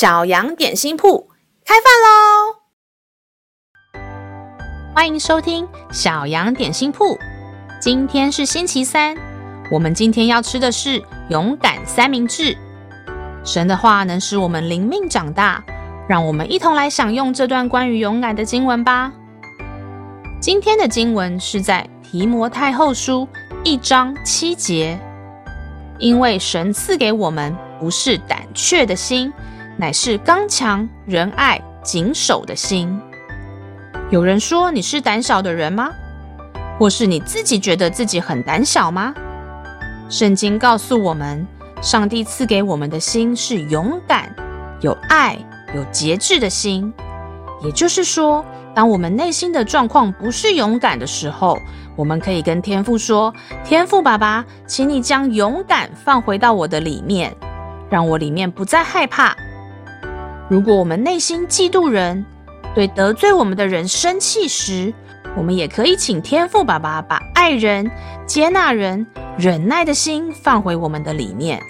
小羊点心铺开饭喽！欢迎收听小羊点心铺。今天是星期三，我们今天要吃的是勇敢三明治。神的话能使我们灵命长大，让我们一同来享用这段关于勇敢的经文吧。今天的经文是在提摩太后书一章七节，因为神赐给我们不是胆怯的心。乃是刚强、仁爱、谨守的心。有人说你是胆小的人吗？或是你自己觉得自己很胆小吗？圣经告诉我们，上帝赐给我们的心是勇敢、有爱、有节制的心。也就是说，当我们内心的状况不是勇敢的时候，我们可以跟天父说：“天父爸爸，请你将勇敢放回到我的里面，让我里面不再害怕。”如果我们内心嫉妒人，对得罪我们的人生气时，我们也可以请天父爸爸把爱人、接纳人、忍耐的心放回我们的里面。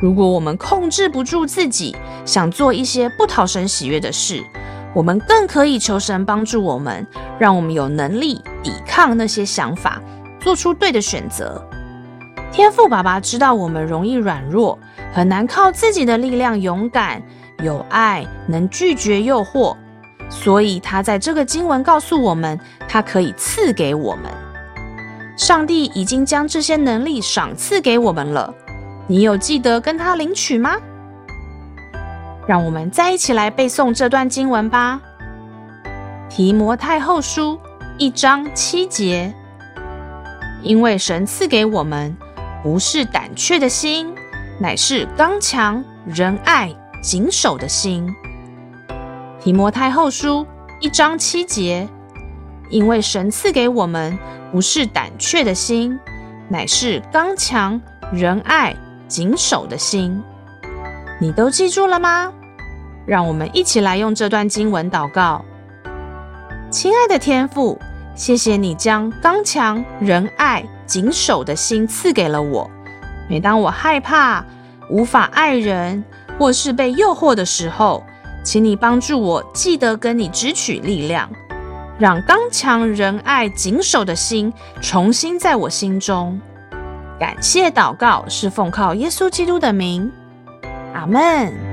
如果我们控制不住自己，想做一些不讨神喜悦的事，我们更可以求神帮助我们，让我们有能力抵抗那些想法，做出对的选择。天父爸爸知道我们容易软弱，很难靠自己的力量勇敢。有爱，能拒绝诱惑，所以他在这个经文告诉我们，他可以赐给我们。上帝已经将这些能力赏赐给我们了，你有记得跟他领取吗？让我们再一起来背诵这段经文吧。提摩太后书一章七节，因为神赐给我们不是胆怯的心，乃是刚强、仁爱。谨守的心，提摩太后书一章七节，因为神赐给我们不是胆怯的心，乃是刚强、仁爱、谨守的心。你都记住了吗？让我们一起来用这段经文祷告。亲爱的天父，谢谢你将刚强、仁爱、谨守的心赐给了我。每当我害怕、无法爱人，或是被诱惑的时候，请你帮助我记得跟你支取力量，让刚强、仁爱、谨守的心重新在我心中。感谢祷告是奉靠耶稣基督的名，阿门。